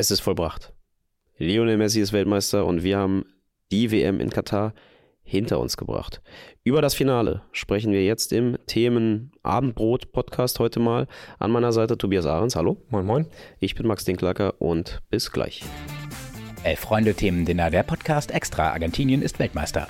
Es ist vollbracht. Lionel Messi ist Weltmeister und wir haben die WM in Katar hinter uns gebracht. Über das Finale sprechen wir jetzt im Themen Abendbrot Podcast heute mal. An meiner Seite Tobias Ahrens. Hallo. Moin, moin. Ich bin Max Dinklacker und bis gleich. Elf Freunde Themen Dinner, der Podcast extra. Argentinien ist Weltmeister.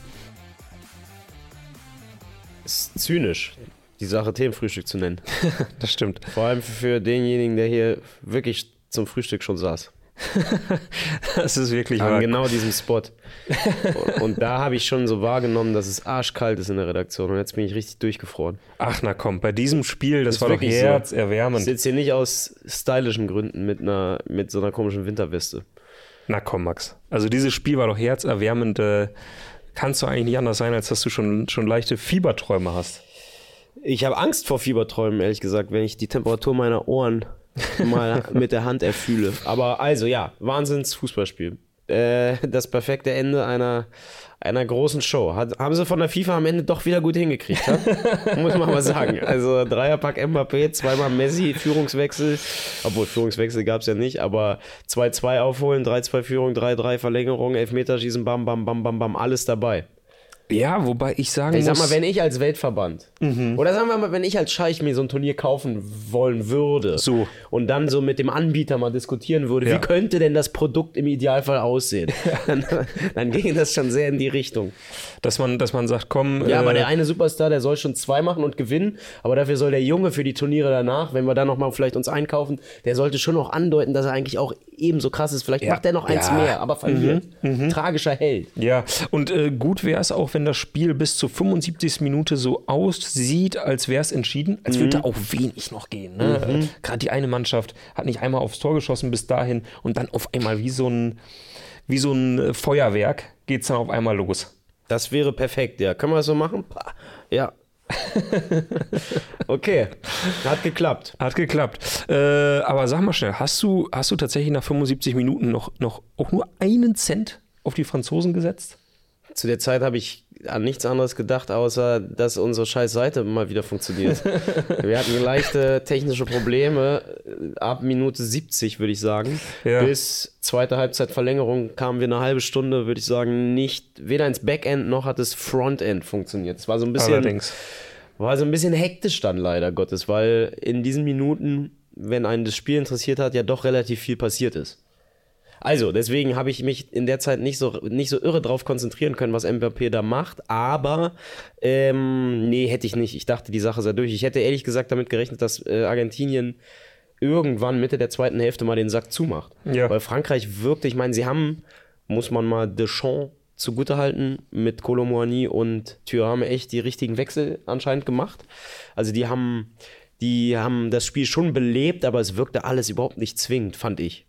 Ist zynisch, die Sache Themenfrühstück zu nennen. das stimmt. Vor allem für denjenigen, der hier wirklich zum Frühstück schon saß. das ist wirklich An wahr. genau diesem Spot. Und, und da habe ich schon so wahrgenommen, dass es arschkalt ist in der Redaktion. Und jetzt bin ich richtig durchgefroren. Ach, na komm, bei diesem Spiel, das Ist war doch wirklich so. Ich herzerwärmend. sitze hier nicht aus stylischen Gründen mit, einer, mit so einer komischen Winterweste. Na komm, Max. Also dieses Spiel war doch herzerwärmend. Äh, kannst du eigentlich nicht anders sein, als dass du schon, schon leichte Fieberträume hast. Ich habe Angst vor Fieberträumen, ehrlich gesagt, wenn ich die Temperatur meiner Ohren mal mit der Hand erfühle. Aber also ja, Wahnsinns Fußballspiel. Äh, das perfekte Ende einer, einer großen Show. Hat, haben sie von der FIFA am Ende doch wieder gut hingekriegt, ha? muss man mal sagen. Also Dreierpack Mbappé, zweimal Messi, Führungswechsel. Obwohl Führungswechsel gab es ja nicht, aber 2-2 aufholen, 3-2 Führung, 3-3 Verlängerung, Elfmeterschießen, bam, bam, bam, bam, bam, alles dabei. Ja, wobei ich sagen Ich sag muss... mal, wenn ich als Weltverband oder sagen wir mal, wenn ich als Scheich mir so ein Turnier kaufen wollen würde So. und dann so mit dem Anbieter mal diskutieren würde, Ja. wie könnte denn das Produkt im Idealfall aussehen, dann, dann ginge das schon sehr in die Richtung. dass, man, dass man sagt, komm... Ja, äh, aber der eine Superstar, der soll schon zwei machen und gewinnen, aber dafür soll der Junge für die Turniere danach, wenn wir dann nochmal vielleicht uns einkaufen, der sollte schon noch andeuten, dass er eigentlich auch ebenso krass ist. Vielleicht Ja. macht er noch eins Ja. Mhm. mehr, aber verliert. Tragischer Held. Ja, und äh, gut wäre es auch, wenn das Spiel bis zur 75. Minute so aussieht, als wäre es entschieden, als würde da auch wenig noch gehen. Ne? Gerade die eine Mannschaft hat nicht einmal aufs Tor geschossen bis dahin und dann auf einmal wie so ein, wie so ein äh, Feuerwerk geht es dann auf einmal los. Das wäre perfekt, ja. Können wir das so machen? Ja. okay, hat geklappt. Hat geklappt. Äh, aber sag mal schnell, hast du, hast du tatsächlich nach 75 Minuten noch, noch auch nur einen Cent auf die Franzosen gesetzt? Zu der Zeit habe ich an nichts anderes gedacht, außer dass unsere scheiß Seite mal wieder funktioniert. Wir hatten leichte technische Probleme äh, ab Minute 70, würde ich sagen. Ja. Bis zweite Halbzeitverlängerung kamen wir eine halbe Stunde, würde ich sagen, nicht weder ins Backend noch hat das Frontend funktioniert. Es war so ein bisschen Allerdings. War so ein bisschen hektisch dann leider Gottes, weil in diesen Minuten, wenn einen das Spiel interessiert hat, ja doch relativ viel passiert ist. Also, deswegen habe ich mich in der Zeit nicht so, nicht so irre drauf konzentrieren können, was Mbappé da macht, aber ähm, nee, hätte ich nicht. Ich dachte, die Sache sei durch. Ich hätte ehrlich gesagt damit gerechnet, dass äh, Argentinien irgendwann Mitte der zweiten Hälfte mal den Sack zumacht. Ja. Weil Frankreich wirkte, ich meine, sie haben, muss man mal Deschamps zugutehalten, mit Colomboigny und Thuram echt die richtigen Wechsel anscheinend gemacht. Also die haben, die haben das Spiel schon belebt, aber es wirkte alles überhaupt nicht zwingend, fand ich.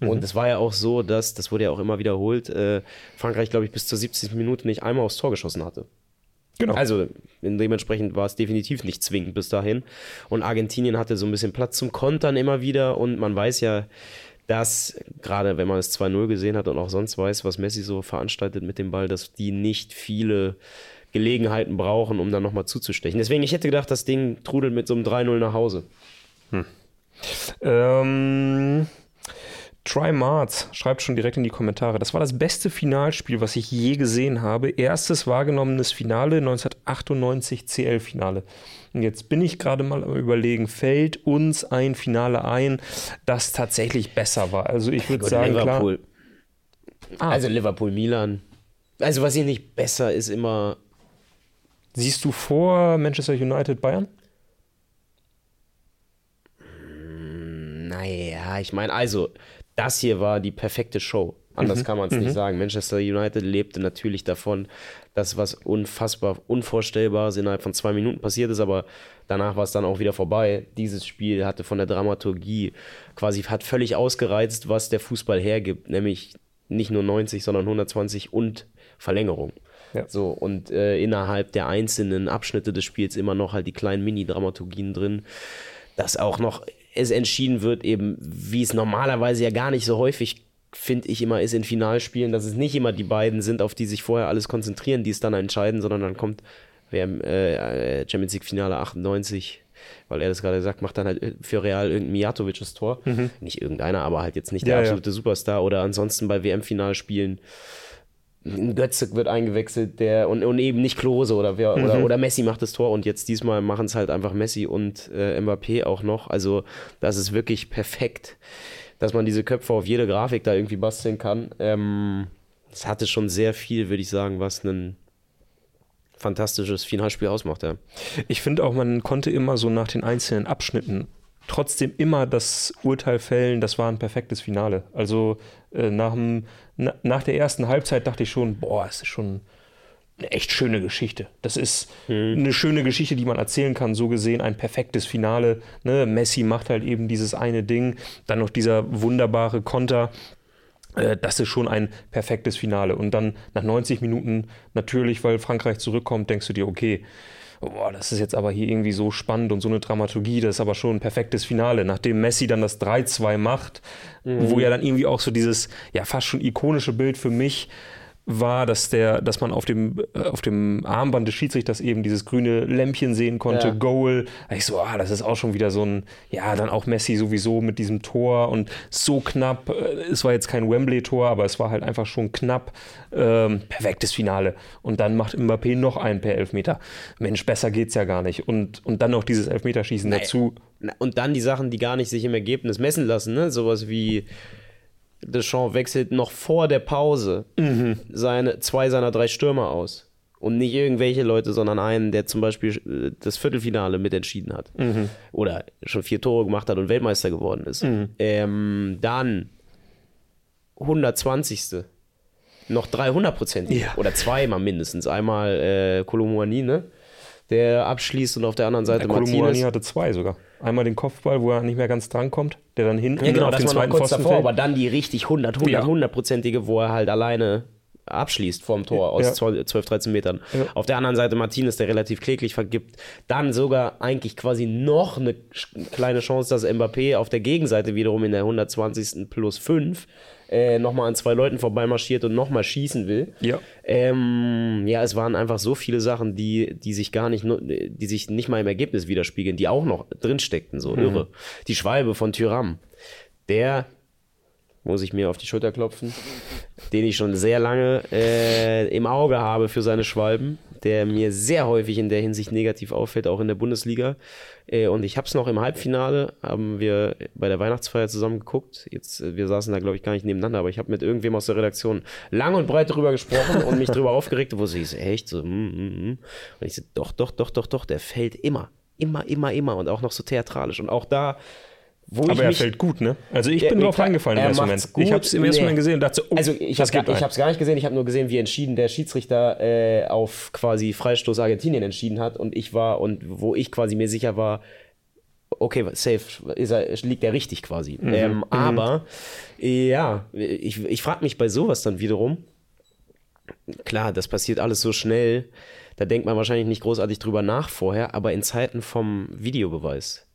Und es war ja auch so, dass, das wurde ja auch immer wiederholt, äh, Frankreich, glaube ich, bis zur 70. Minute nicht einmal aufs Tor geschossen hatte. Genau. Also dementsprechend war es definitiv nicht zwingend bis dahin. Und Argentinien hatte so ein bisschen Platz zum Kontern immer wieder. Und man weiß ja, dass gerade wenn man es 2-0 gesehen hat und auch sonst weiß, was Messi so veranstaltet mit dem Ball, dass die nicht viele Gelegenheiten brauchen, um dann nochmal zuzustechen. Deswegen, ich hätte gedacht, das Ding trudelt mit so einem 3-0 nach Hause. Ähm, Try Marz schreibt schon direkt in die Kommentare. Das war das beste Finalspiel, was ich je gesehen habe. Erstes wahrgenommenes Finale 1998 CL-Finale. Und jetzt bin ich gerade mal am überlegen, fällt uns ein Finale ein, das tatsächlich besser war? Also ich würde sagen, Liverpool. Ah. Also Liverpool-Milan. Also was hier nicht besser ist, immer klar. Siehst du vor Manchester United Bayern? Naja, ich meine, also, das hier war die perfekte Show. Anders kann man es nicht sagen. Manchester United lebte natürlich davon, dass was unfassbar Unvorstellbares innerhalb von zwei Minuten passiert ist, aber danach war es dann auch wieder vorbei. Dieses Spiel hatte von der Dramaturgie quasi, hat völlig ausgereizt, was der Fußball hergibt, nämlich nicht nur 90, sondern 120 und Verlängerung. Ja. So, und äh, innerhalb der einzelnen Abschnitte des Spiels immer noch halt die kleinen Mini-Dramaturgien drin, dass auch noch es entschieden wird, eben wie es normalerweise ja gar nicht so häufig, finde ich, immer ist in Finalspielen, dass es nicht immer die beiden sind, auf die sich vorher alles konzentrieren, die es dann entscheiden, sondern dann kommt wer im äh, Champions League Finale 98 weil er das gerade sagt, macht dann halt für Real irgendein Mijatovic Tor. Nicht irgendeiner, aber halt jetzt nicht der Mhm. Ja, ja. absolute Superstar. Oder ansonsten bei WM-Finalspielen ein Götze wird eingewechselt, der und, und eben nicht Klose oder wer oder, Mhm. oder Messi macht das Tor und jetzt diesmal machen es halt einfach Messi und äh, Mbappé auch noch. Also das ist wirklich perfekt, dass man diese Köpfe auf jede Grafik da irgendwie basteln kann. Ähm, es hatte schon sehr viel, würde ich sagen, was ein fantastisches Finalspiel ausmacht. Ja. Ich finde auch, man konnte immer so nach den einzelnen Abschnitten trotzdem immer das Urteil fällen, das war ein perfektes Finale. Also äh, nach, dem, na, nach der ersten Halbzeit dachte ich schon, boah, es ist schon eine echt schöne Geschichte. Das ist eine schöne Geschichte, die man erzählen kann. So gesehen ein perfektes Finale. Ne? Messi macht halt eben dieses eine Ding, dann noch dieser wunderbare Konter. Äh, Das ist schon ein perfektes Finale. Und dann nach 90 Minuten natürlich, weil Frankreich zurückkommt, denkst du dir, okay, boah, das ist jetzt aber hier irgendwie so spannend und so eine Dramaturgie, das ist aber schon ein perfektes Finale. Nachdem Messi dann das 3-2 macht, wo ja dann irgendwie auch so dieses, ja, fast schon ikonische Bild für mich war, dass der, dass man auf dem, äh, auf dem Armband des Schiedsrichters eben dieses grüne Lämpchen sehen konnte, Ja. Goal. Da Ich so, ah, das ist auch schon wieder so ein, ja, dann auch Messi sowieso mit diesem Tor und so knapp. äh, Es war jetzt kein Wembley-Tor, aber es war halt einfach schon knapp. Ähm, perfektes Finale. Und dann macht Mbappé noch einen per Elfmeter. Mensch, besser geht's ja gar nicht. Und, und dann noch dieses Elfmeterschießen dazu. Na, Und dann die Sachen, die gar nicht sich im Ergebnis messen lassen, ne? Sowas wie Deschamps wechselt noch vor der Pause seine, zwei seiner drei Stürmer aus. Und nicht irgendwelche Leute, sondern einen, der zum Beispiel äh, das Viertelfinale mitentschieden hat. Oder schon vier Tore gemacht hat und Weltmeister geworden ist. Ähm, dann 120. Noch 300 Prozent. Ja. Oder zweimal mindestens. Einmal äh, Kolomouani, ne? Der abschließt und auf der anderen Seite Der Martinez. Hatte zwei sogar. Einmal den Kopfball, wo er nicht mehr ganz drankommt, der dann hinten Ja, genau, auf das den zweiten kurz Pfosten davor, fällt. aber dann die richtig 100, 100, Ja. 100-prozentige, wo er halt alleine abschließt vorm Tor aus Ja. 12, 12, 13 Metern. Ja. Auf der anderen Seite Martinez, der relativ kläglich vergibt. Dann sogar eigentlich quasi noch eine kleine Chance, dass Mbappé auf der Gegenseite wiederum in der 120. plus 5 äh, nochmal an zwei Leuten vorbeimarschiert und nochmal schießen will. Ja. Ähm, ja, es waren einfach so viele Sachen, die, die sich gar nicht, nur- die sich nicht mal im Ergebnis widerspiegeln, die auch noch drin steckten, so irre. Die Schwalbe von Tyram, der muss ich mir auf die Schulter klopfen, den ich schon sehr lange äh, im Auge habe für seine Schwalben, der mir sehr häufig in der Hinsicht negativ auffällt, auch in der Bundesliga. Äh, und ich habe es noch im Halbfinale, haben wir bei der Weihnachtsfeier zusammen geguckt. Jetzt, äh, wir saßen da, glaube ich, gar nicht nebeneinander, aber ich habe mit irgendwem aus der Redaktion lang und breit drüber gesprochen und mich drüber aufgeregt, wo sie so, echt so, mm, mm, mm. Und ich so, doch, doch, doch, doch, doch, der fällt immer. Immer, immer, immer und auch noch so theatralisch. Und auch da, Aber er fällt gut, ne? Also ich bin drauf reingefallen im er ersten Moment. gut. Ich habe es im ersten. Moment gesehen und dachte, oh, Also ich habe es gar nicht gesehen, ich habe nur gesehen, wie entschieden der Schiedsrichter äh, auf quasi Freistoß Argentinien entschieden hat und ich war und wo ich quasi mir sicher war, okay, safe, er, liegt er richtig quasi. Mhm, Ähm, aber ja, ich, ich frage mich bei sowas dann wiederum, klar, das passiert alles so schnell, da denkt man wahrscheinlich nicht großartig drüber nach vorher, aber in Zeiten vom Videobeweis.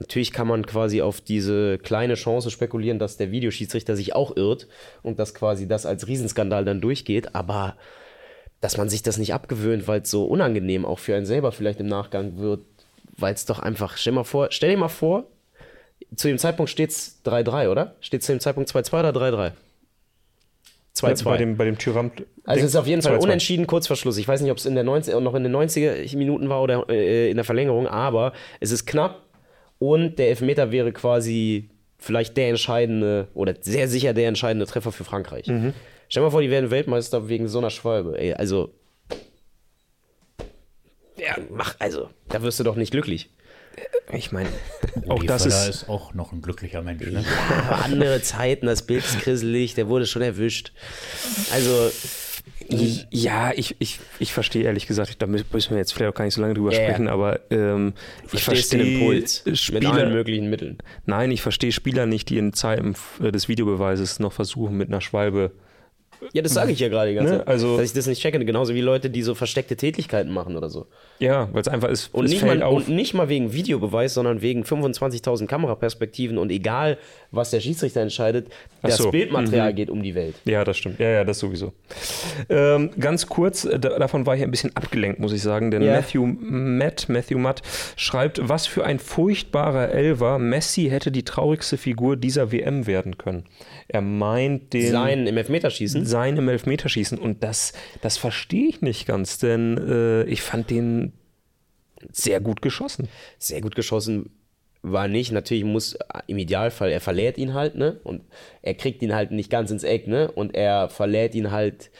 Natürlich kann man quasi auf diese kleine Chance spekulieren, dass der Videoschiedsrichter sich auch irrt und dass quasi das als Riesenskandal dann durchgeht, aber dass man sich das nicht abgewöhnt, weil es so unangenehm auch für einen selber vielleicht im Nachgang wird, weil es doch einfach, stell, mal vor, stell dir mal vor, zu dem Zeitpunkt steht es 3-3, oder? Steht es zu dem Zeitpunkt 2-2 oder 3-3? 2-2. bei dem, bei dem Tyram. Also es ist auf jeden Fall 2-2. unentschieden, kurz vor Schluss. Ich weiß nicht, ob es in der 90, noch in den 90er Minuten war oder äh, in der Verlängerung, aber es ist knapp und der Elfmeter wäre quasi vielleicht der entscheidende oder sehr sicher der entscheidende Treffer für Frankreich. Mhm. Stell dir mal vor, die werden Weltmeister wegen so einer Schwalbe. Ey, also ja, mach, also, da wirst du doch nicht glücklich. Ich meine, auch das Völler ist. auch noch ein glücklicher Mensch. Ne? Aber andere Zeiten, das Bild ist krisselig, der wurde schon erwischt. Also, Ja, ich, ich, ich verstehe ehrlich gesagt, da mü- müssen wir jetzt vielleicht auch gar nicht so lange drüber ja. sprechen, aber ähm, ich verstehst den verstehe Impuls mit allen Spieler, möglichen Mitteln. nein, ich verstehe Spieler nicht, die in Zeiten des Videobeweises noch versuchen, mit einer Schwalbe Ja, das sage ich ja gerade die ganze Ne, Zeit. also- dass ich das nicht checke. Genauso wie Leute, die so versteckte Tätigkeiten machen oder so. Ja, weil es einfach ist, Und nicht, mal, und nicht mal wegen Videobeweis, sondern wegen 25.000 Kameraperspektiven und egal, was der Schiedsrichter entscheidet, Das so. Bildmaterial geht um die Welt. Ja, das stimmt. Ja, ja, das sowieso. Ähm, ganz kurz, äh, da, davon war ich ein bisschen abgelenkt, muss ich sagen, denn Ja. Matthew Matt, Matthew Matt schreibt, was für ein furchtbarer Elver. Messi hätte die traurigste Figur dieser WM werden können. Er meint den Sein im Elfmeterschießen. sein im Elfmeterschießen und das, das verstehe ich nicht ganz, denn äh, ich fand den sehr gut geschossen. Sehr gut geschossen war nicht. Natürlich muss im Idealfall, er verlädt ihn halt, ne? Und er kriegt ihn halt nicht ganz ins Eck, ne? Und er verlädt ihn halt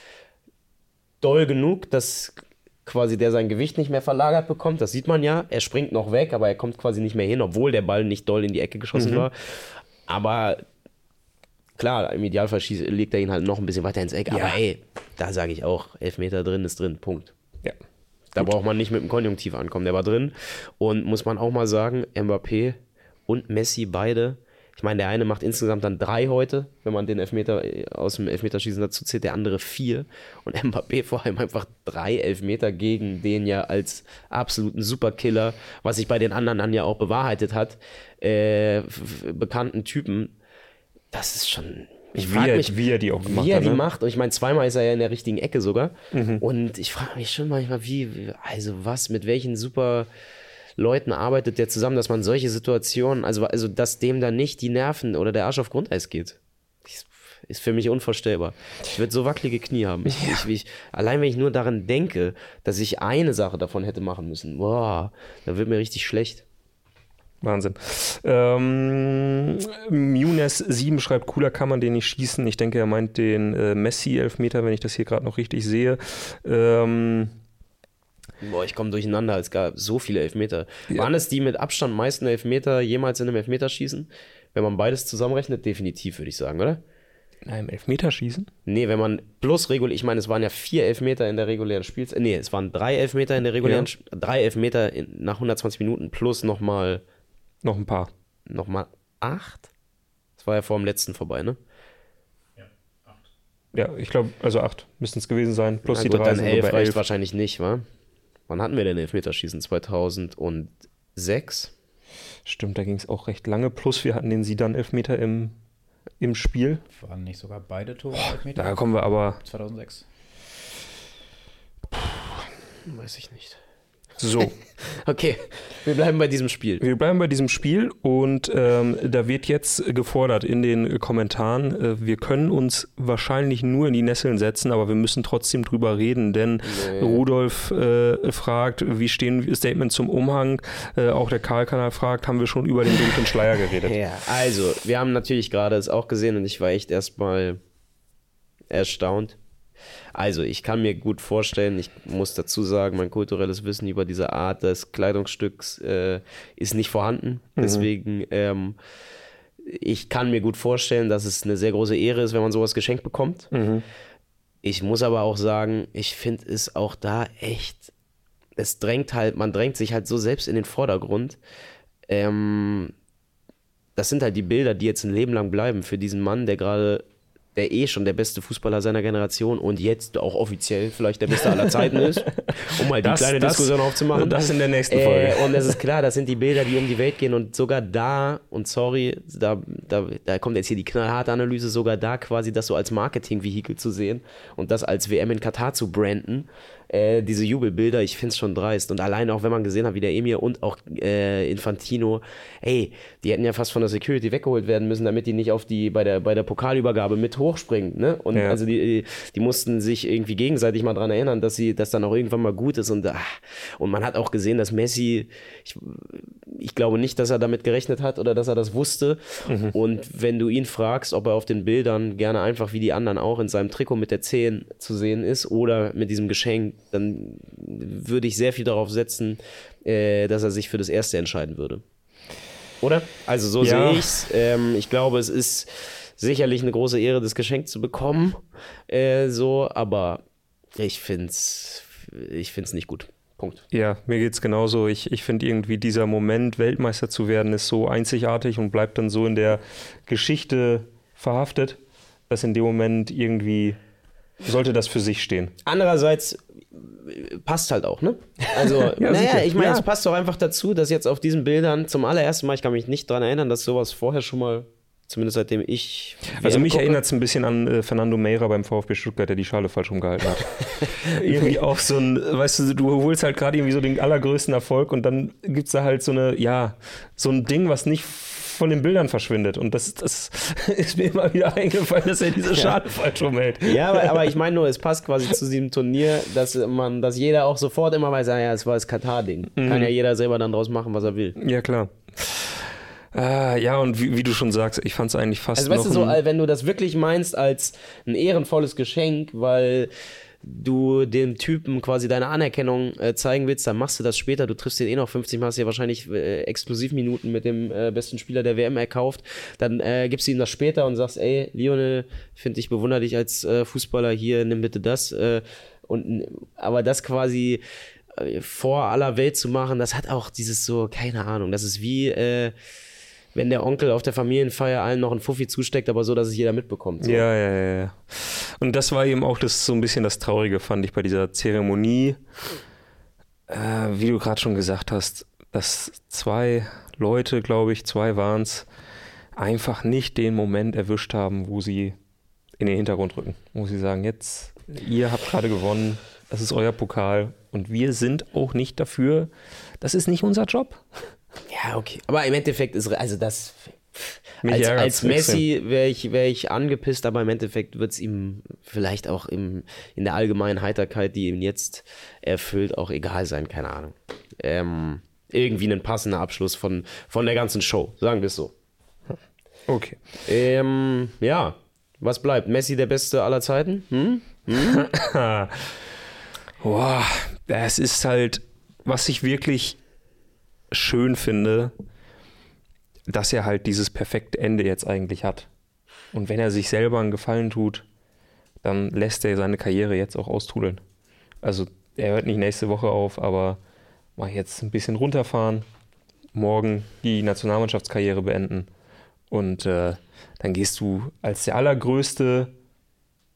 doll genug, dass quasi der sein Gewicht nicht mehr verlagert bekommt. Das sieht man ja. Er springt noch weg, aber er kommt quasi nicht mehr hin, obwohl der Ball nicht doll in die Ecke geschossen war. Aber klar, im Idealfall schießt, legt er ihn halt noch ein bisschen weiter ins Eck. Aber ey, da sage ich auch, Elfmeter drin ist drin. Punkt. Ja. Da braucht man nicht mit dem Konjunktiv ankommen. Der war drin. Und muss man auch mal sagen, Mbappé und Messi beide. Ich meine, der eine macht insgesamt dann drei heute, wenn man den Elfmeter äh, aus dem Elfmeterschießen dazu zählt, der andere vier. Und Mbappé vor allem einfach drei Elfmeter gegen den ja als absoluten Superkiller, was sich bei den anderen dann ja auch bewahrheitet hat, äh, bekannten Typen. Das ist schon. Ich Wie frag er- mich, wie er die auch gemacht wie er hat, die ne? macht. Und ich meine, zweimal ist er ja in der richtigen Ecke sogar. Und ich frage mich schon manchmal, wie, also was, mit welchen super Leuten arbeitet der zusammen, dass man solche Situationen, also, also dass dem dann nicht die Nerven oder der Arsch auf Grundeis geht. Das Ist für mich unvorstellbar. Ich würde so wackelige Knie haben. Ich, ich, ich, allein wenn ich nur daran denke, dass ich eine Sache davon hätte machen müssen, boah, da wird mir richtig schlecht. Wahnsinn. Ähm, Munes7 schreibt, cooler kann man den nicht schießen. Ich denke, er meint den äh, Messi-Elfmeter, wenn ich das hier gerade noch richtig sehe. Ähm, Boah, ich komme durcheinander. Es gab so viele Elfmeter. Waren es die mit Abstand meisten Elfmeter jemals in einem Elfmeterschießen? Wenn man beides zusammenrechnet, definitiv, würde ich sagen, oder? nein, Elfmeterschießen? Nee, wenn man plus regulär, ich meine, es waren ja vier Elfmeter in der regulären Spielzeit. Nee, es waren drei Elfmeter in der regulären, Ja. Drei Elfmeter in, nach 120 Minuten plus nochmal Noch ein paar. noch mal acht. Das war ja vor dem letzten vorbei, ne? Ja, ich glaube, also acht müssten es gewesen sein. Plus Na die gut, drei dann elf bei reicht elf. wahrscheinlich nicht, wa? Wann hatten wir denn Elfmeterschießen? 2006? Stimmt, da ging es auch recht lange. Plus wir hatten den Sidan-Elfmeter im, im Spiel. Waren nicht sogar beide Tore Elfmeter? Da kommen wir aber 2006. Weiß ich nicht. So. Okay, wir bleiben bei diesem Spiel. Wir bleiben bei diesem Spiel und ähm, da wird jetzt gefordert in den Kommentaren, äh, wir können uns wahrscheinlich nur in die Nesseln setzen, aber wir müssen trotzdem drüber reden, denn Rudolf äh, fragt, wie stehen Statement zum Umhang, äh, auch der Karl-Kanal fragt, haben wir schon über den dunklen Schleier geredet? Ja, also, wir haben natürlich gerade es auch gesehen und ich war echt erstmal erstaunt. Also, ich kann mir gut vorstellen, ich muss dazu sagen, mein kulturelles Wissen über diese Art des Kleidungsstücks äh, ist nicht vorhanden. Deswegen, ähm, ich kann mir gut vorstellen, dass es eine sehr große Ehre ist, wenn man sowas geschenkt bekommt. Ich muss aber auch sagen, ich finde es auch da echt, es drängt halt, man drängt sich halt so selbst in den Vordergrund. Ähm, das sind halt die Bilder, die jetzt ein Leben lang bleiben für diesen Mann, der gerade, der eh schon der beste Fußballer seiner Generation und jetzt auch offiziell vielleicht der beste aller Zeiten ist, um mal die Das- kleine das- Diskussion aufzumachen. das in der nächsten Äh, Folge. und es ist klar, das sind die Bilder, die um die Welt gehen und sogar da, und sorry, da, da, da kommt jetzt hier die knallharte Analyse, sogar da quasi das so als Marketingvehikel zu sehen und das als WM in Katar zu branden, äh, diese Jubelbilder, ich finde es schon dreist. Und allein auch, wenn man gesehen hat, wie der Emir und auch äh, Infantino, ey, die hätten ja fast von der Security weggeholt werden müssen, damit die nicht auf die, bei der, bei der Pokalübergabe mit hochspringen, ne? Und Ja. also die, die mussten sich irgendwie gegenseitig mal dran erinnern, dass sie, dass dann auch irgendwann mal gut ist und, ah, und man hat auch gesehen, dass Messi, ich, ich glaube nicht, dass er damit gerechnet hat oder dass er das wusste. Und wenn du ihn fragst, ob er auf den Bildern gerne einfach wie die anderen auch in seinem Trikot mit der 10 zu sehen ist oder mit diesem Geschenk, dann würde ich sehr viel darauf setzen, äh, dass er sich für das Erste entscheiden würde. Oder? Also so Ja. sehe ich's. Ähm, ich glaube, es ist sicherlich eine große Ehre, das Geschenk zu bekommen. Äh, so, aber ich find's, ich find's nicht gut. Punkt. Ja, mir geht's genauso. Ich, ich finde irgendwie dieser Moment, Weltmeister zu werden, ist so einzigartig und bleibt dann so in der Geschichte verhaftet, dass in dem Moment irgendwie sollte das für sich stehen. Andererseits äh, passt halt auch, ne? Also, naja, sicher. ich meine, Ja. es passt doch einfach dazu, dass jetzt auf diesen Bildern zum allerersten Mal, ich kann mich nicht dran erinnern, dass sowas vorher schon mal Zumindest seitdem ich. Also mich erinnert es ein bisschen an äh, Fernando Meira beim VfB Stuttgart, der die Schale falsch rumgehalten hat. irgendwie auch so ein, weißt du, du holst halt gerade irgendwie so den allergrößten Erfolg und dann gibt es da halt so eine, ja, so ein Ding, was nicht von den Bildern verschwindet. Und das, das ist mir immer wieder eingefallen, dass er diese Schale falsch rumhält. Ja, aber, aber ich meine nur, es passt quasi zu diesem Turnier, dass man, dass jeder auch sofort immer weiß, ah ja, es war das Katar-Ding. Kann ja jeder selber dann draus machen, was er will. Ja, klar. Äh, ja, und wie, wie du schon sagst, ich fand es eigentlich fast Also weißt noch du, so, ein- wenn du das wirklich meinst als ein ehrenvolles Geschenk, weil du dem Typen quasi deine Anerkennung äh, zeigen willst, dann machst du das später. Du triffst den eh noch 50 Mal, hast dir wahrscheinlich äh, Exklusivminuten mit dem äh, besten Spieler der WM erkauft. Dann äh, gibst du ihm das später und sagst, ey, Lionel, finde ich bewundere dich als äh, Fußballer hier, nimm bitte das. Äh, und, aber das quasi äh, vor aller Welt zu machen, das hat auch dieses so, keine Ahnung, das ist wie... Wenn der Onkel auf der Familienfeier allen noch einen Fuffi zusteckt, aber so, dass es jeder mitbekommt. So. Ja, ja, ja, ja. Und das war eben auch das so ein bisschen das Traurige, fand ich bei dieser Zeremonie. Äh, wie du gerade schon gesagt hast, dass zwei Leute, glaube ich, zwei waren es, einfach nicht den Moment erwischt haben, wo sie in den Hintergrund rücken. Wo sie sagen, jetzt, ihr habt gerade gewonnen, das ist euer Pokal und wir sind auch nicht dafür, das ist nicht unser Job. Ja, okay. Aber im Endeffekt ist, also das, Mich als, als Messi wäre ich, wär ich angepisst, aber im Endeffekt wird es ihm vielleicht auch im, in der allgemeinen Heiterkeit, die ihn jetzt erfüllt, auch egal sein, keine Ahnung. Ähm, irgendwie ein passender Abschluss von, von der ganzen Show, sagen wir es so. Okay. Ähm, ja, was bleibt? Messi der Beste aller Zeiten? Hm? Boah, das ist halt, was ich wirklich schön finde, dass er halt dieses perfekte Ende jetzt eigentlich hat. Und wenn er sich selber einen Gefallen tut, dann lässt er seine Karriere jetzt auch austrudeln. Also er hört nicht nächste Woche auf, aber mal jetzt ein bisschen runterfahren, morgen die Nationalmannschaftskarriere beenden und äh, dann gehst du als der allergrößte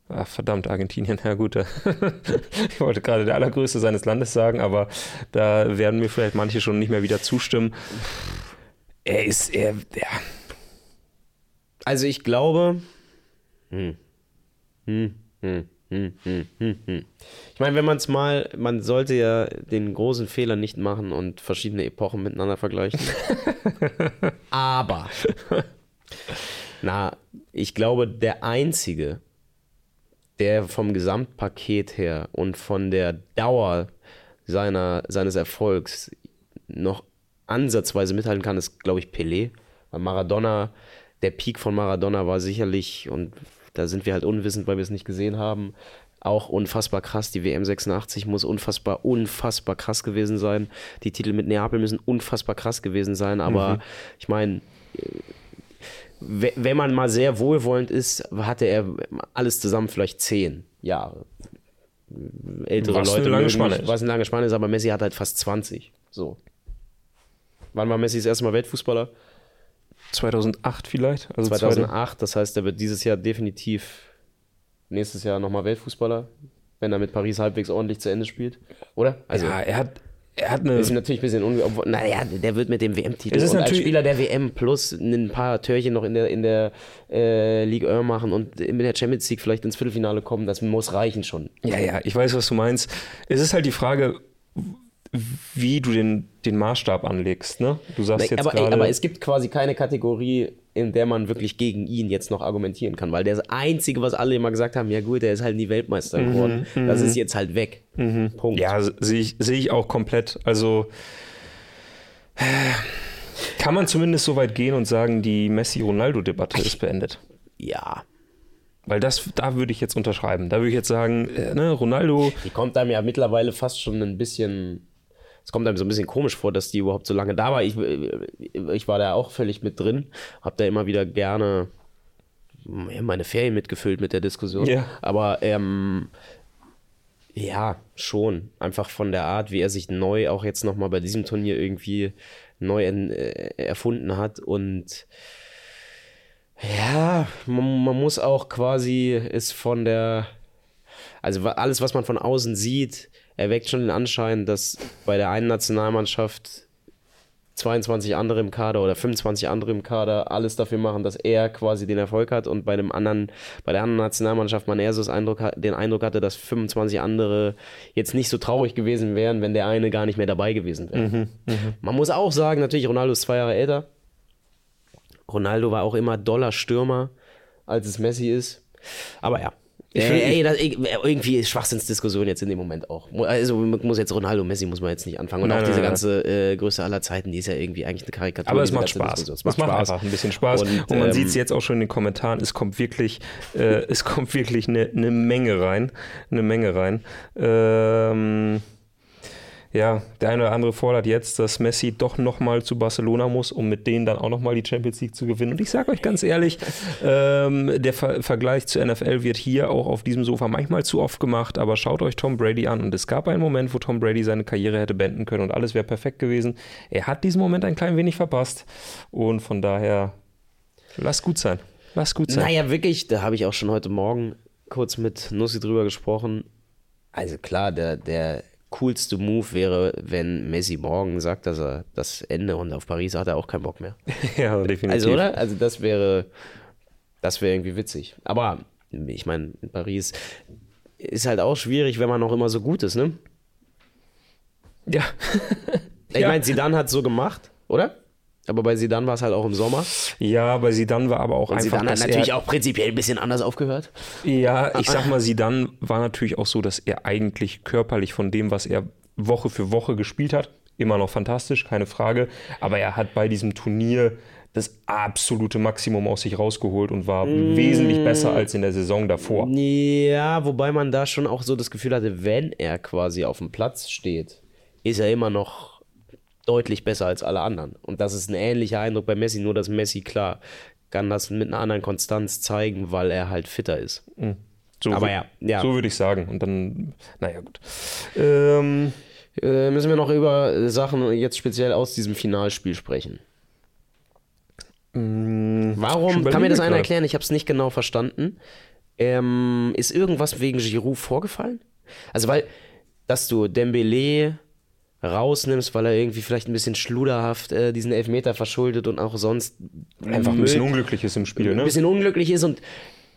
Ach, verdammt, Argentinien, ja gut. äh, ich wollte gerade der allergrößte seines Landes sagen, aber da werden mir vielleicht manche schon nicht mehr wieder zustimmen. Er ist, er, ja, Also ich glaube. Hm. Hm, hm, hm, hm, hm, hm. Ich meine, wenn man es mal, man sollte ja den großen Fehler nicht machen und verschiedene Epochen miteinander vergleichen. Aber, na, ich glaube, der einzige, der vom Gesamtpaket her und von der Dauer seiner, seines Erfolgs noch ansatzweise mithalten kann, ist, glaube ich, Pelé. Weil Maradona, der Peak von Maradona war sicherlich, und da sind wir halt unwissend, weil wir es nicht gesehen haben, auch unfassbar krass. Die WM 86 muss unfassbar, unfassbar krass gewesen sein. Die Titel mit Neapel müssen unfassbar krass gewesen sein. Aber ich meine, wenn man mal sehr wohlwollend ist, hatte er alles zusammen vielleicht zehn Jahre. Ältere Was eine Leute lange mögen Spanne nicht- ist. was eine lange Spanne ist, aber Messi hat halt fast 20. So. Wann war Messi das erste Mal Weltfußballer? 2008 vielleicht. Also 2008, das heißt, er wird dieses Jahr definitiv nächstes Jahr nochmal Weltfußballer, wenn er mit Paris halbwegs ordentlich zu Ende spielt. Oder? Also, ja, er hat, er hat eine. ist natürlich ein bisschen unge... obwohl- Naja, der wird mit dem WM-Titel und als natürlich- Spieler der WM plus ein paar Törchen noch in der, in der äh, Ligue 1 machen und in der Champions League vielleicht ins Viertelfinale kommen, das muss reichen schon. Ja, ja, ich weiß, was du meinst. Es ist halt die Frage, wie du den, den Maßstab anlegst. Ne? Du sagst jetzt aber, ey, gerade. aber es gibt quasi keine Kategorie, in der man wirklich gegen ihn jetzt noch argumentieren kann, weil das Einzige, was alle immer gesagt haben, ja gut, der ist halt nie Weltmeister geworden, das ist jetzt halt weg. Punkt. Ja, se- sehe ich, sehe ich auch komplett. Also kann man zumindest so weit gehen und sagen, die Messi-Ronaldo-Debatte ist beendet. ja. Weil das, da würde ich jetzt unterschreiben. Da würde ich jetzt sagen, äh, ne, Ronaldo, Die kommt einem ja mittlerweile fast schon ein bisschen. Es kommt einem so ein bisschen komisch vor, dass die überhaupt so lange da war. Ich, ich war da auch völlig mit drin, habe da immer wieder gerne ja, meine Ferien mitgefüllt mit der Diskussion. Ja. Aber ähm, ja, schon. Einfach von der Art, wie er sich neu auch jetzt nochmal bei diesem Turnier irgendwie neu en, äh, erfunden hat. Und ja, man, man muss auch quasi es von der also alles, was man von außen sieht, erweckt schon den Anschein, dass bei der einen Nationalmannschaft 22 andere im Kader oder 25 andere im Kader alles dafür machen, dass er quasi den Erfolg hat und bei dem anderen, bei der anderen Nationalmannschaft man eher so Eindruck, den Eindruck hatte, dass 25 andere jetzt nicht so traurig gewesen wären, wenn der eine gar nicht mehr dabei gewesen wäre. Mhm, Man muss auch sagen, natürlich, Ronaldo ist zwei Jahre älter. Ronaldo war auch immer doller Stürmer, als es Messi ist. Aber ja. Ich äh, will- ey, das, irgendwie ist Schwachsinnsdiskussion jetzt in dem Moment auch. Also man muss jetzt Ronaldo, Messi muss man jetzt nicht anfangen. Und Nein, auch nein, diese nein. ganze äh, Größe aller Zeiten, die ist ja irgendwie eigentlich eine Karikatur. Aber es macht Spaß. Diskussion. Es macht, einfach ein bisschen Spaß. Und, Und, man ähm, sieht es jetzt auch schon in den Kommentaren. Es kommt wirklich, äh, es kommt wirklich eine, eine Menge rein. Eine Menge rein. Ähm, ja, der eine oder andere fordert jetzt, dass Messi doch nochmal zu Barcelona muss, um mit denen dann auch nochmal die Champions League zu gewinnen. Und ich sage euch ganz ehrlich, ähm, der Ver Vergleich zur NFL wird hier auch auf diesem Sofa manchmal zu oft gemacht, aber schaut euch Tom Brady an. Und es gab einen Moment, wo Tom Brady seine Karriere hätte beenden können und alles wäre perfekt gewesen. Er hat diesen Moment ein klein wenig verpasst. Und von daher, lass gut sein. Lass gut sein. Naja, wirklich, da habe ich auch schon heute Morgen kurz mit Nussi drüber gesprochen. Also klar, der, der coolste Move wäre, wenn Messi morgen sagt, dass er das Ende und auf Paris hat er auch keinen Bock mehr. ja, definitiv. Also, oder? Also, das wäre, das wäre irgendwie witzig. Aber ich meine, in Paris ist halt auch schwierig, wenn man noch immer so gut ist, ne? Ja. Ich Ja. meine, Zidane hat so gemacht, oder? Aber bei Zidane war es halt auch im Sommer. ja, bei Zidane war aber auch Und einfach, Zidane hat natürlich auch prinzipiell ein bisschen anders aufgehört. Ja, ich sag mal, Zidane war natürlich auch so, dass er eigentlich körperlich von dem, was er Woche für Woche gespielt hat, immer noch fantastisch, keine Frage. Aber er hat bei diesem Turnier das absolute Maximum aus sich rausgeholt und war wesentlich besser als in der Saison davor. Ja, wobei man da schon auch so das Gefühl hatte, wenn er quasi auf dem Platz steht, ist er immer noch deutlich besser als alle anderen. Und das ist ein ähnlicher Eindruck bei Messi, nur dass Messi, klar, kann das mit einer anderen Konstanz zeigen, weil er halt fitter ist. So Aber ja, ja. So würde ich sagen. Und dann, naja, gut. Ähm, Äh, müssen wir noch über Sachen jetzt speziell aus diesem Finalspiel sprechen. ich Warum? Kann mir das einer erklären? Ich habe es nicht genau verstanden. Ähm, ist irgendwas wegen Giroud vorgefallen? Also, weil, dass du Dembele rausnimmst, weil er irgendwie vielleicht ein bisschen schluderhaft äh, diesen Elfmeter verschuldet und auch sonst einfach ein bisschen unglücklich ist im Spiel, ein ne? bisschen unglücklich ist und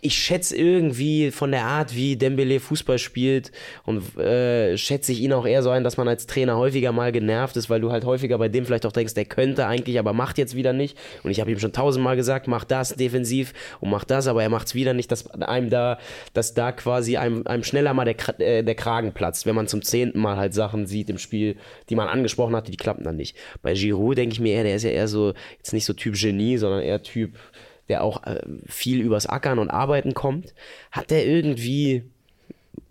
ich schätze irgendwie von der Art, wie Dembele Fußball spielt und äh, schätze ich ihn auch eher so ein, dass man als Trainer häufiger mal genervt ist, weil du halt häufiger bei dem vielleicht auch denkst, der könnte eigentlich, aber macht jetzt wieder nicht. Und ich habe ihm schon tausendmal gesagt, mach das defensiv und mach das, aber er macht es wieder nicht, dass einem da, dass da quasi einem, einem schneller mal der, äh, der Kragen platzt, wenn man zum zehnten Mal halt Sachen sieht im Spiel, die man angesprochen hatte, die klappen dann nicht. Bei Giroud denke ich mir eher, der ist ja eher so, jetzt nicht so Typ Genie, sondern eher Typ der auch äh, viel übers Ackern und Arbeiten kommt, hat der irgendwie,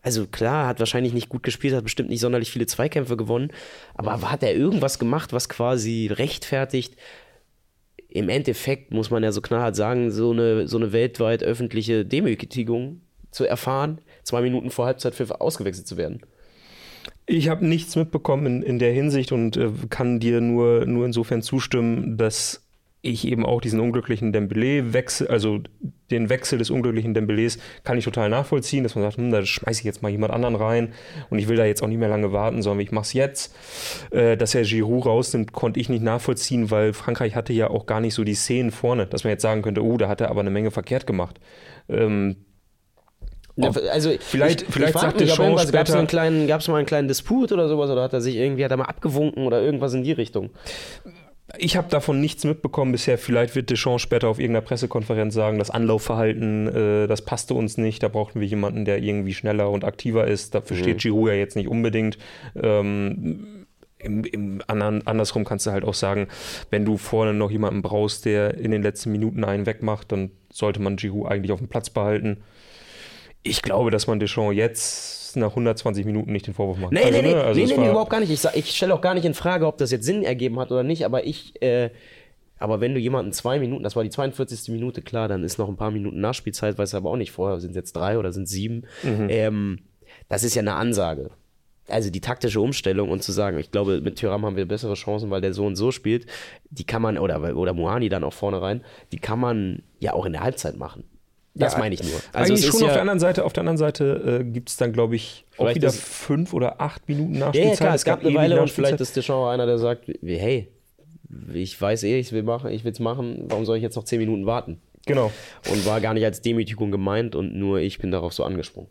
also klar, hat wahrscheinlich nicht gut gespielt, hat bestimmt nicht sonderlich viele Zweikämpfe gewonnen, aber hat er irgendwas gemacht, was quasi rechtfertigt? Im Endeffekt muss man ja so knallhart sagen, so eine, so eine weltweit öffentliche Demütigung zu erfahren, zwei Minuten vor Halbzeitpfiff ausgewechselt zu werden. Ich habe nichts mitbekommen in, in der Hinsicht und äh, kann dir nur, nur insofern zustimmen, dass ich eben auch diesen unglücklichen Dembele-Wechsel, also den Wechsel des unglücklichen Dembélés, kann ich total nachvollziehen, dass man sagt, hm, da schmeiße ich jetzt mal jemand anderen rein und ich will da jetzt auch nicht mehr lange warten, sondern ich mache es jetzt. Äh, dass er Giroud rausnimmt, konnte ich nicht nachvollziehen, weil Frankreich hatte ja auch gar nicht so die Szenen vorne, dass man jetzt sagen könnte, oh, da hat er aber eine Menge verkehrt gemacht. Ähm, Ja, also vielleicht- vielleicht frag sagte mich, ob Sean irgendwas- gab's später- einen kleinen, gab's mal einen kleinen Disput oder sowas oder hat er sich irgendwie hat er mal abgewunken oder irgendwas in die Richtung? Ich habe davon nichts mitbekommen bisher. Vielleicht wird Deschamps später auf irgendeiner Pressekonferenz sagen, das Anlaufverhalten, äh, das passte uns nicht. Da brauchten wir jemanden, der irgendwie schneller und aktiver ist. Dafür steht Giroud ja jetzt nicht unbedingt. Ähm, im, im anderen, andersrum kannst du halt auch sagen, wenn du vorne noch jemanden brauchst, der in den letzten Minuten einen wegmacht, dann sollte man Giroud eigentlich auf dem Platz behalten. Ich glaube, dass man Deschamps jetzt nach 120 Minuten nicht den Vorwurf macht. Nee, Also, nee, nee, ne, also nee, nee, nee, überhaupt gar nicht. Ich, sag- ich stelle auch gar nicht in Frage, ob das jetzt Sinn ergeben hat oder nicht, aber ich, äh, aber wenn du jemanden zwei Minuten, das war die 42. Minute, klar, dann ist noch ein paar Minuten Nachspielzeit, weiß aber auch nicht vorher, sind es jetzt drei oder sind es sieben. Mhm. Ähm, das ist ja eine Ansage. Also die taktische Umstellung und zu sagen, ich glaube, mit Tyram haben wir bessere Chancen, weil der so und so spielt, die kann man, oder, oder Muani dann auch vorne rein, die kann man ja auch in der Halbzeit machen. Das Ja, meine ich nur. Also Eigentlich es schon auf ja- der anderen Seite. Auf der anderen Seite äh, gibt es dann, glaube ich, auch wieder fünf oder acht Minuten Ja, Nachspielzeit. ja, klar, es gab eine Weile und vielleicht ist Deschamps einer, der sagt, hey, ich weiß eh, ich will machen, ich will es machen, warum soll ich jetzt noch zehn Minuten warten? Genau. Und war gar nicht als Demütigung gemeint und nur ich bin darauf so angesprungen.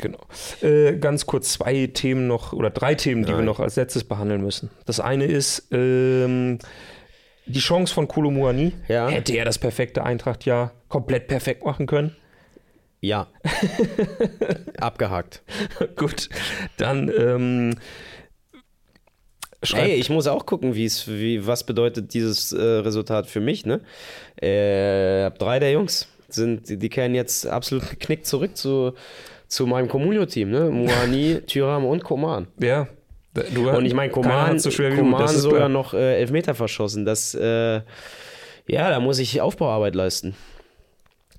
Genau. Äh, ganz kurz zwei Themen noch oder drei Themen, die wir Nein. noch als letztes behandeln müssen. Das eine ist ähm, die Chance von Kolomuani. Ja. Hätte er das perfekte Eintracht-Jahr komplett perfekt machen können? Ja. Abgehakt. Gut. Dann ähm, schreibt- Ey, ich muss auch gucken, wie es, wie, was bedeutet dieses äh, Resultat für mich, ne? Äh, drei der Jungs sind, die, die kehren jetzt absolut geknickt zurück zu, zu meinem Communio-Team, ne? Muani, Tyram und Koman. ja. Du, Und ich meine, Koman, so schwer wie Koman sogar noch äh, Elfmeter verschossen. Das, äh, ja, da muss ich Aufbauarbeit leisten.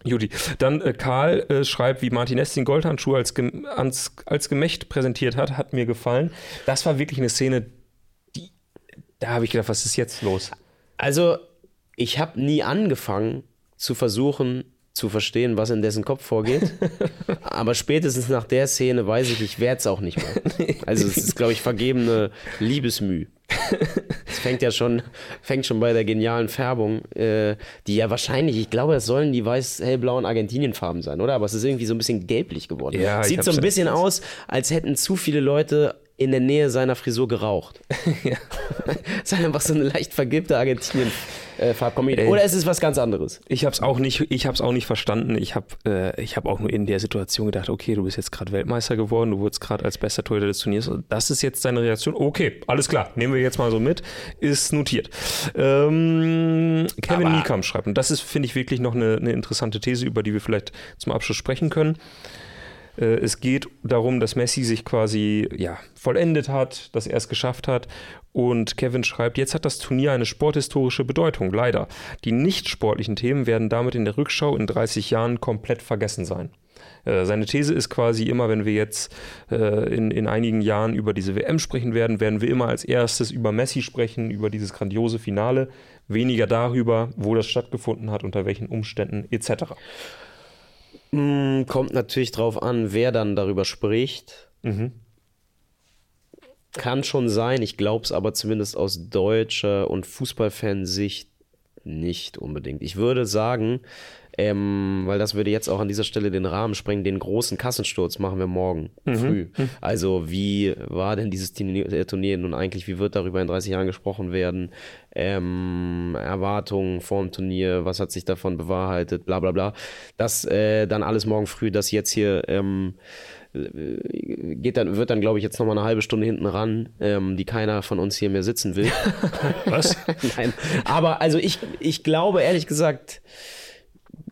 Judy. Dann äh, Karl äh, schreibt, wie Martinez den Goldhandschuh als, gem als, als Gemächt präsentiert hat, hat mir gefallen. Das war wirklich eine Szene, die, da habe ich gedacht, was ist jetzt los? Also, ich habe nie angefangen zu versuchen zu verstehen, was in dessen Kopf vorgeht. Aber spätestens nach der Szene weiß ich, ich werde es auch nicht mehr. Also es ist, glaube ich, vergebene Liebesmüh. Es fängt ja schon, fängt schon bei der genialen Färbung, äh, die ja wahrscheinlich, ich glaube, es sollen die weiß-hellblauen Argentinienfarben sein, oder? Aber es ist irgendwie so ein bisschen gelblich geworden. Ja, Sieht so ein bisschen aus, als hätten zu viele Leute in der Nähe seiner Frisur geraucht. Ja. Es ist einfach so eine leicht vergilbte Argentinien-Farbkomödie. Oder es ist was ganz anderes. Ich habe es auch nicht, ich habe es auch nicht verstanden. Ich habe, äh, ich habe auch nur in der Situation gedacht, okay, du bist jetzt gerade Weltmeister geworden, du wurdest gerade als bester Torhüter des Turniers. Das ist jetzt deine Reaktion. Okay, alles klar, nehmen wir jetzt mal so mit. Ist notiert. Ähm, Kevin Aber- Niekam schreibt, und das ist, finde ich, wirklich noch eine, eine interessante These, über die wir vielleicht zum Abschluss sprechen können. Äh, Es geht darum, dass Messi sich quasi ja, vollendet hat, dass er es geschafft hat. Und Kevin schreibt, jetzt hat das Turnier eine sporthistorische Bedeutung, leider. Die nicht sportlichen Themen werden damit in der Rückschau in 30 Jahren komplett vergessen sein. Äh, Seine These ist quasi immer, wenn wir jetzt äh, in, in einigen Jahren über diese WM sprechen werden, werden wir immer als erstes über Messi sprechen, über dieses grandiose Finale, weniger darüber, wo das stattgefunden hat, unter welchen Umständen etc. Mm, Kommt natürlich drauf an, wer dann darüber spricht. Kann schon sein, ich glaube es aber zumindest aus deutscher und Fußballfansicht nicht unbedingt. Ich würde sagen, ähm, weil das würde jetzt auch an dieser Stelle den Rahmen sprengen, den großen Kassensturz machen wir morgen früh. Also wie war denn dieses Turnier, äh, Turnier nun eigentlich, wie wird darüber in 30 Jahren gesprochen werden? Ähm, Erwartungen vor dem Turnier, was hat sich davon bewahrheitet, bla bla bla. Das äh, dann alles morgen früh, das jetzt hier ähm, geht dann, wird dann, glaube ich, jetzt nochmal eine halbe Stunde hinten ran, ähm, die keiner von uns hier mehr sitzen will. Was? Nein. Aber also ich, ich glaube ehrlich gesagt,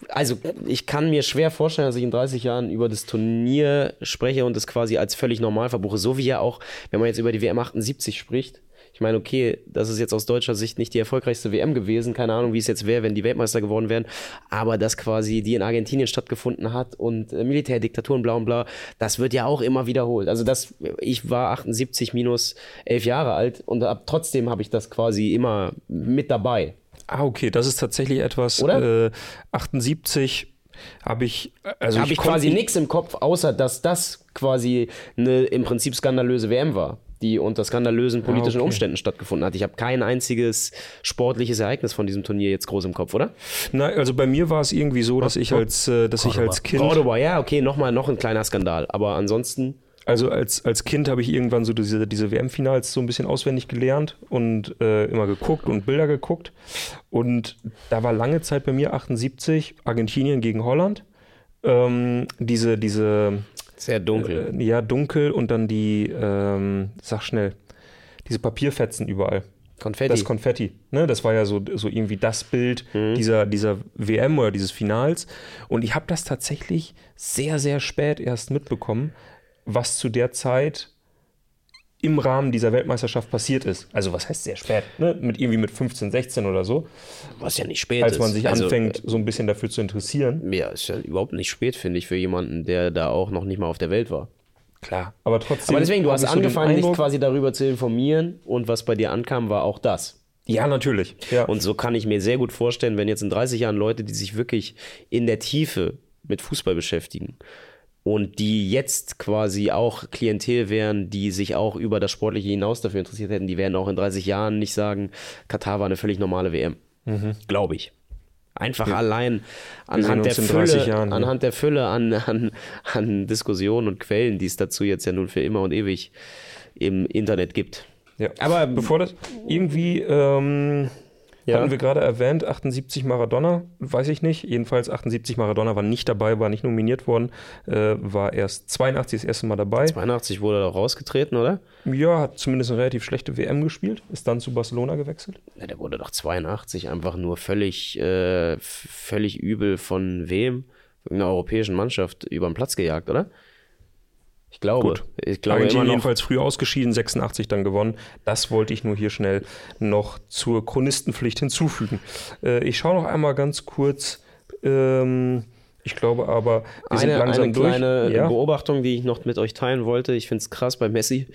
also ich kann mir schwer vorstellen, dass ich in 30 Jahren über das Turnier spreche und es quasi als völlig normal verbuche. So wie ja auch, wenn man jetzt über die WM 78 spricht. Ich meine, okay, das ist jetzt aus deutscher Sicht nicht die erfolgreichste WM gewesen. Keine Ahnung, wie es jetzt wäre, wenn die Weltmeister geworden wären. Aber dass quasi die in Argentinien stattgefunden hat und äh, Militärdiktaturen, bla und bla, das wird ja auch immer wiederholt. Also das, ich war 78 minus 11 Jahre alt und hab, trotzdem habe ich das quasi immer mit dabei. Ah, okay, das ist tatsächlich etwas. Oder? Äh, 78 habe ich. Also habe ich konnt- quasi nichts im Kopf, außer dass das quasi eine im Prinzip skandalöse WM war, die unter skandalösen politischen okay. Umständen stattgefunden hat. Ich habe kein einziges sportliches Ereignis von diesem Turnier jetzt groß im Kopf, oder? Nein, also bei mir war es irgendwie so, dass ich als, äh, dass ich als Kind. Cordoba, ja, okay, nochmal noch ein kleiner Skandal. Aber ansonsten, Also als, als Kind habe ich irgendwann so diese, diese WM-Finals so ein bisschen auswendig gelernt und äh, immer geguckt und Bilder geguckt. Und da war lange Zeit bei mir 78 Argentinien gegen Holland. Ähm, diese, diese, sehr dunkel. äh, ja, dunkel und dann die, ähm, sag schnell, diese Papierfetzen überall. Konfetti. Das Konfetti, ne? Das war ja so, so irgendwie das Bild dieser, dieser WM oder dieses Finals. Und ich habe das tatsächlich sehr, sehr spät erst mitbekommen, was zu der Zeit im Rahmen dieser Weltmeisterschaft passiert ist. Also was heißt sehr spät, ne? Mit irgendwie mit 15, 16 oder so, was ja nicht spät als ist. man sich Also, anfängt, so ein bisschen dafür zu interessieren. Ja, ist ja überhaupt nicht spät, finde ich, für jemanden, der da auch noch nicht mal auf der Welt war. Klar. Aber trotzdem. Aber deswegen, du hast angefangen, dich quasi darüber zu informieren und was bei dir ankam, war auch das. Ja, natürlich. Ja. Und so kann ich mir sehr gut vorstellen, wenn jetzt in 30 Jahren Leute, die sich wirklich in der Tiefe mit Fußball beschäftigen, und die jetzt quasi auch Klientel wären, die sich auch über das Sportliche hinaus dafür interessiert hätten, die werden auch in 30 Jahren nicht sagen, Katar war eine völlig normale WM. Mhm. Glaube ich. Einfach ja. allein anhand der Fülle, 30 Jahren, ja. anhand der Fülle an, an, an Diskussionen und Quellen, die es dazu jetzt ja nun für immer und ewig im Internet gibt. Ja. Aber Bevor das irgendwie, ähm, Ja. hatten wir gerade erwähnt, 78 Maradona, weiß ich nicht. Jedenfalls 78 Maradona war nicht dabei, war nicht nominiert worden, äh, war erst 82 das erste Mal dabei. 82 wurde er doch rausgetreten, oder? Ja, hat zumindest eine relativ schlechte WM gespielt, ist dann zu Barcelona gewechselt. Ja, der wurde doch 82 einfach nur völlig, äh, völlig übel von wem? Von einer europäischen Mannschaft über den Platz gejagt, oder? Ich glaube. Gut. Ich glaube Argentinien immer noch. jedenfalls früh ausgeschieden, 86 dann gewonnen. Das wollte ich nur hier schnell noch zur Chronistenpflicht hinzufügen. Äh, ich schaue noch einmal ganz kurz. Ähm, ich glaube aber, wir sind Eine, langsam eine durch. kleine ja? Beobachtung, die ich noch mit euch teilen wollte. Ich finde es krass bei Messi,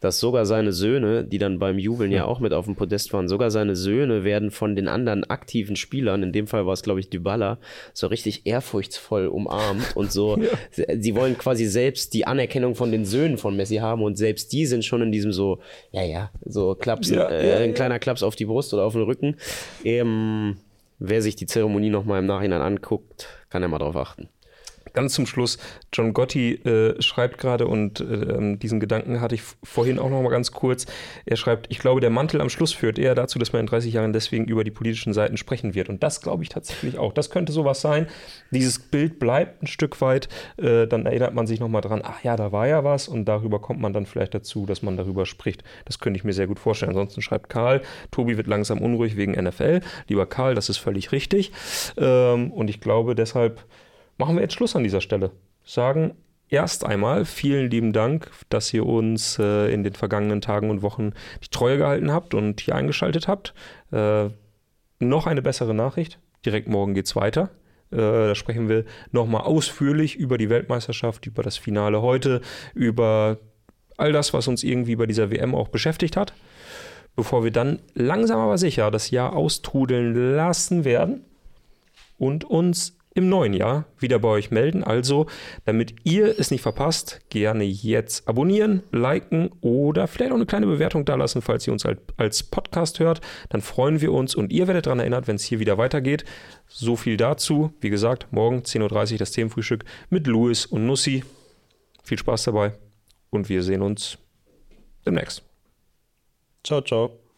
dass sogar seine Söhne, die dann beim Jubeln ja auch mit auf dem Podest waren, sogar seine Söhne werden von den anderen aktiven Spielern, in dem Fall war es, glaube ich, Dybala, so richtig ehrfurchtsvoll umarmt und so. sie, sie wollen quasi selbst die Anerkennung von den Söhnen von Messi haben und selbst die sind schon in diesem so, ja, ja, so Klaps, Ja, äh, ja, ein kleiner Klaps auf die Brust oder auf den Rücken. Ähm, wer sich die Zeremonie nochmal im Nachhinein anguckt, kann ja mal drauf achten. Ganz zum Schluss, John Gotti äh, schreibt gerade, und äh, diesen Gedanken hatte ich vorhin auch noch mal ganz kurz. Er schreibt, ich glaube, der Mantel am Schluss führt eher dazu, dass man in 30 Jahren deswegen über die politischen Seiten sprechen wird. Und das glaube ich tatsächlich auch. Das könnte sowas sein. Dieses Bild bleibt ein Stück weit. Äh, dann erinnert man sich noch mal dran, ach ja, da war ja was. Und darüber kommt man dann vielleicht dazu, dass man darüber spricht. Das könnte ich mir sehr gut vorstellen. Ansonsten schreibt Karl, Tobi wird langsam unruhig wegen NFL. Lieber Karl, das ist völlig richtig. Ähm, und ich glaube deshalb machen wir jetzt Schluss an dieser Stelle. Sagen erst einmal vielen lieben Dank, dass ihr uns äh, in den vergangenen Tagen und Wochen die Treue gehalten habt und hier eingeschaltet habt. Äh, noch eine bessere Nachricht. Direkt morgen geht's weiter. Äh, da sprechen wir nochmal ausführlich über die Weltmeisterschaft, über das Finale heute, über all das, was uns irgendwie bei dieser WM auch beschäftigt hat. Bevor wir dann langsam aber sicher das Jahr austrudeln lassen werden und uns im neuen Jahr wieder bei euch melden. Also, damit ihr es nicht verpasst, gerne jetzt abonnieren, liken oder vielleicht auch eine kleine Bewertung dalassen, falls ihr uns als, als Podcast hört. Dann freuen wir uns und ihr werdet daran erinnert, wenn es hier wieder weitergeht. So viel dazu. Wie gesagt, morgen 10.30 Uhr das Themenfrühstück mit Louis und Nussi. Viel Spaß dabei und wir sehen uns demnächst. Ciao, ciao.